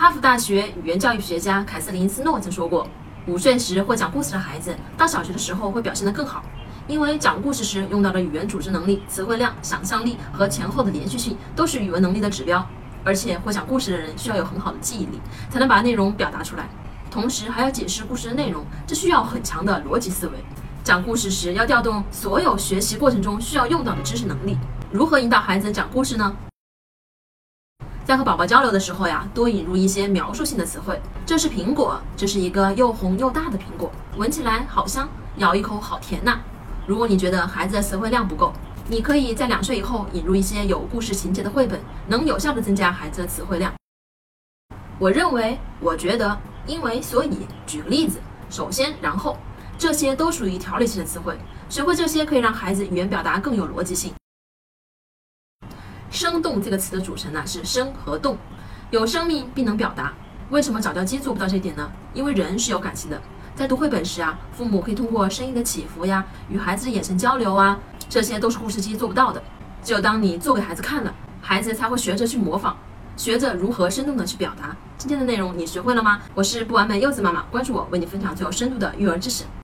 哈佛大学语言教育学家凯瑟琳斯诺曾说过，五岁时会讲故事的孩子，到小学的时候会表现得更好，因为讲故事时用到的语言组织能力、词汇量、想象力和前后的连续性都是语文能力的指标。而且会讲故事的人需要有很好的记忆力，才能把内容表达出来，同时还要解释故事的内容，这需要很强的逻辑思维。讲故事时要调动所有学习过程中需要用到的知识能力。如何引导孩子讲故事呢？在和宝宝交流的时候呀，多引入一些描述性的词汇。这是苹果，这是一个又红又大的苹果，闻起来好香，咬一口好甜呐。如果你觉得孩子的词汇量不够，你可以在两岁以后引入一些有故事情节的绘本，能有效的增加孩子的词汇量。我认为，我觉得，因为，所以，举个例子，首先，然后，这些都属于条理性的词汇。学会这些可以让孩子语言表达更有逻辑性。生动这个词的组成呢是生和动，有生命并能表达。为什么早教机做不到这点呢？因为人是有感情的。在读绘本时啊，父母可以通过声音的起伏呀，与孩子眼神交流啊。这些都是故事机做不到的，只有当你做给孩子看了，孩子才会学着去模仿，学着如何生动的去表达。今天的内容你学会了吗？我是不完美柚子妈妈，关注我，为你分享最有深度的育儿知识。